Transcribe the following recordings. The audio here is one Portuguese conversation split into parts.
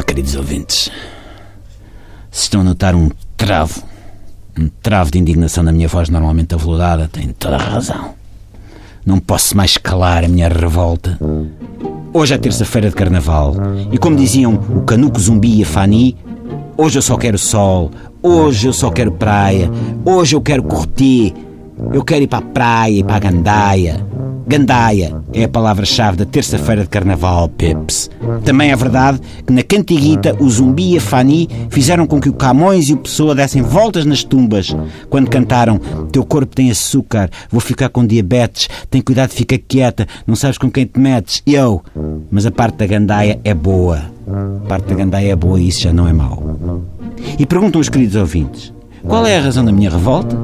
Olá, queridos ouvintes. Se estão a notar um travo, um travo de indignação na minha voz normalmente aveludada, têm toda a razão. Não posso mais calar a minha revolta. Hoje é terça-feira de carnaval e, como diziam o Canuco Zumbi e a Fani, hoje eu só quero sol, hoje eu só quero praia, hoje eu quero curtir, eu quero ir para a praia e para a gandaia. Gandaia é a palavra-chave da terça-feira de carnaval, Pips. Também é verdade que na Cantiguita o Zumbi e a Fani fizeram com que o Camões e o Pessoa dessem voltas nas tumbas quando cantaram Teu corpo tem açúcar, vou ficar com diabetes, tem cuidado, fica quieta, não sabes com quem te metes. Eu. Mas a parte da Gandaia é boa. A parte da Gandaia é boa e isso já não é mau. E perguntam os queridos ouvintes: qual é a razão da minha revolta?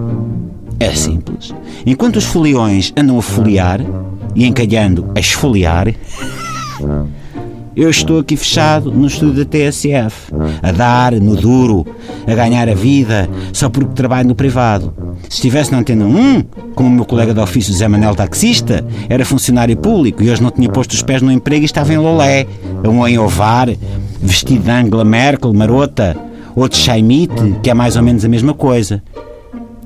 É simples. Enquanto os foliões andam a foliar e encalhando a esfoliar, eu estou aqui fechado no estúdio da TSF, a dar no duro, a ganhar a vida, só porque trabalho no privado. Se estivesse na antena 1, como o meu colega de ofício Zé Manel taxista, era funcionário público e hoje não tinha posto os pés no emprego e estava em Lolé, ou em Ovar, vestido de Angela Merkel, marota, ou de Chaimite, que é mais ou menos a mesma coisa.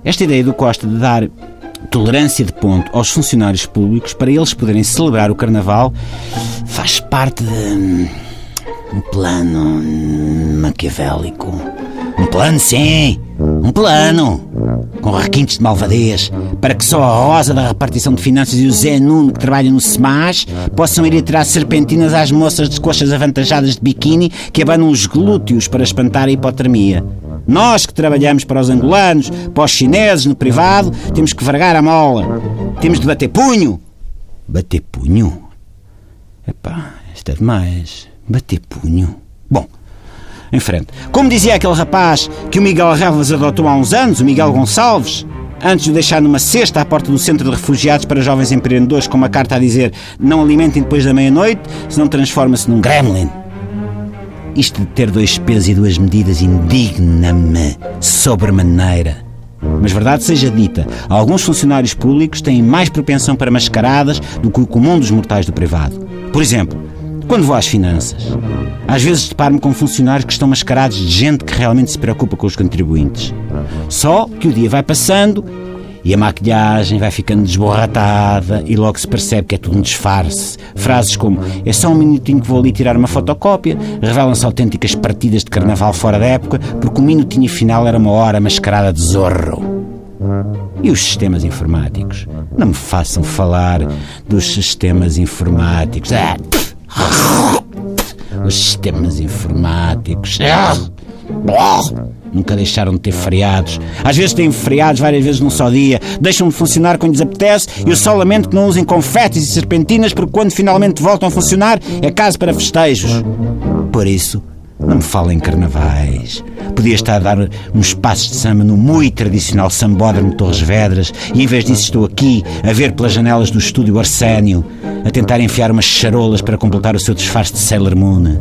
Esta ideia do Costa de dar tolerância de ponto aos funcionários públicos para eles poderem celebrar o Carnaval faz parte de hum, um plano maquiavélico. Um plano, sim! Um plano! Com requintes de malvadez, para que só a Rosa da repartição de finanças e o Zé Nuno, que trabalham no SEMAS, possam ir tirar serpentinas às moças de coxas avantajadas de biquíni que abanam os glúteos para espantar a hipotermia. Nós que trabalhamos para os angolanos, para os chineses, no privado, temos que vergar a mola. Temos de bater punho. Bater punho? Epá, isto é demais. Bater punho. Bom, em frente. Como dizia aquele rapaz que o Miguel Revas adotou há uns anos, o Miguel Gonçalves, antes de o deixar numa cesta à porta do centro de refugiados para jovens empreendedores com uma carta a dizer não alimentem depois da meia-noite, senão transforma-se num gremlin. Isto de ter dois pesos e duas medidas indigna-me sobremaneira. Mas verdade seja dita, alguns funcionários públicos têm mais propensão para mascaradas do que o comum dos mortais do privado. Por exemplo, quando vou às finanças, às vezes deparo-me com funcionários que estão mascarados de gente que realmente se preocupa com os contribuintes. Só que o dia vai passando e a maquilhagem vai ficando desborratada e logo se percebe que é tudo um disfarce. Frases como é só um minutinho que vou ali tirar uma fotocópia revelam-se autênticas partidas de carnaval fora da época porque o minutinho final era uma hora mascarada de zorro. E os sistemas informáticos? Não me façam falar dos sistemas informáticos. Ah, os sistemas informáticos. Ah, Nunca deixaram de ter feriados. Às vezes têm feriados várias vezes num só dia. Deixam de funcionar quando lhes apetece e eu só lamento que não usem confetes e serpentinas porque quando finalmente voltam a funcionar é caso para festejos. Por isso, não me falem em carnavais. Podia estar a dar uns passos de samba no muito tradicional sambódromo de Torres Vedras e em vez disso estou aqui a ver pelas janelas do estúdio Arsénio a tentar enfiar umas charolas para completar o seu disfarce de Sailor Moon.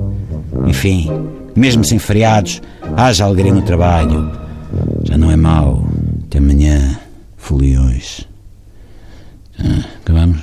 Enfim, mesmo sem feriados, haja alegria no trabalho. Já não é mau. Até amanhã, foliões. Ah, acabamos?